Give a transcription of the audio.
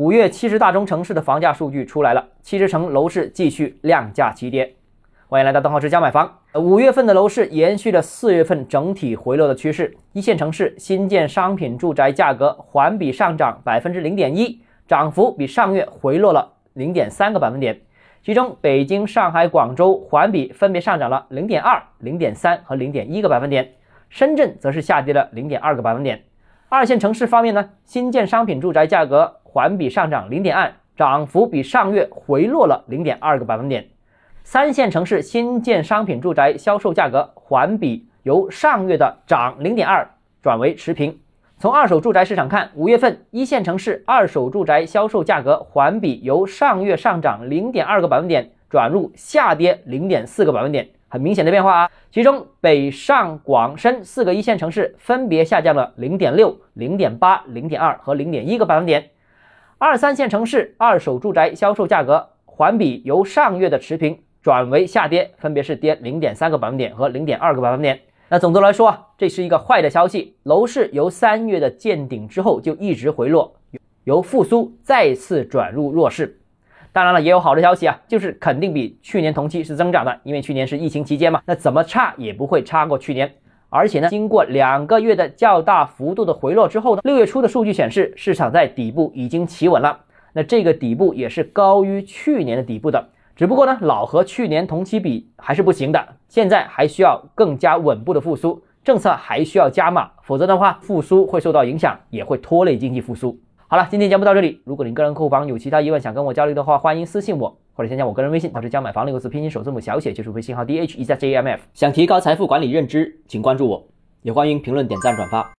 五月七十大中城市的房价数据出来了，七十城楼市继续量价齐跌。欢迎来到邓浩之家买房。五月份的楼市延续了四月份整体回落的趋势，一线城市新建商品住宅价格环比上涨百分之零点一，涨幅比上月回落了零点三个百分点。其中，北京、上海、广州环比分别上涨了零点二、零点三和零点一个百分点，深圳则是下跌了零点二个百分点。二线城市方面呢，新建商品住宅价格环比上涨零点二，涨幅比上月回落了零点二个百分点。三线城市新建商品住宅销售价格环比由上月的涨零点二转为持平。从二手住宅市场看，五月份一线城市二手住宅销售价格环比由上月上涨零点二个百分点转入下跌零点四个百分点，很明显的变化啊。其中北上广深四个一线城市分别下降了零点六、零点八、零点二和零点一个百分点。二三线城市二手住宅销售价格环比由上月的持平。转为下跌，分别是跌零点三个百分点和零点二个百分点。那总的来说啊，这是一个坏的消息。楼市由三月的见顶之后就一直回落，由复苏再次转入弱势。当然了，也有好的消息啊，就是肯定比去年同期是增长的，因为去年是疫情期间嘛，那怎么差也不会差过去年。而且呢，经过两个月的较大幅度的回落之后呢，六月初的数据显示，市场在底部已经企稳了。那这个底部也是高于去年的底部的。只不过呢，老和去年同期比还是不行的，现在还需要更加稳步的复苏，政策还需要加码，否则的话，复苏会受到影响，也会拖累经济复苏。好了，今天节目到这里，如果您个人购房有其他疑问想跟我交流的话，欢迎私信我，或者添加我个人微信，老师教买房六个字拼音首字母小写，就是微信号 d h e z j m f。想提高财富管理认知，请关注我，也欢迎评论、点赞、转发。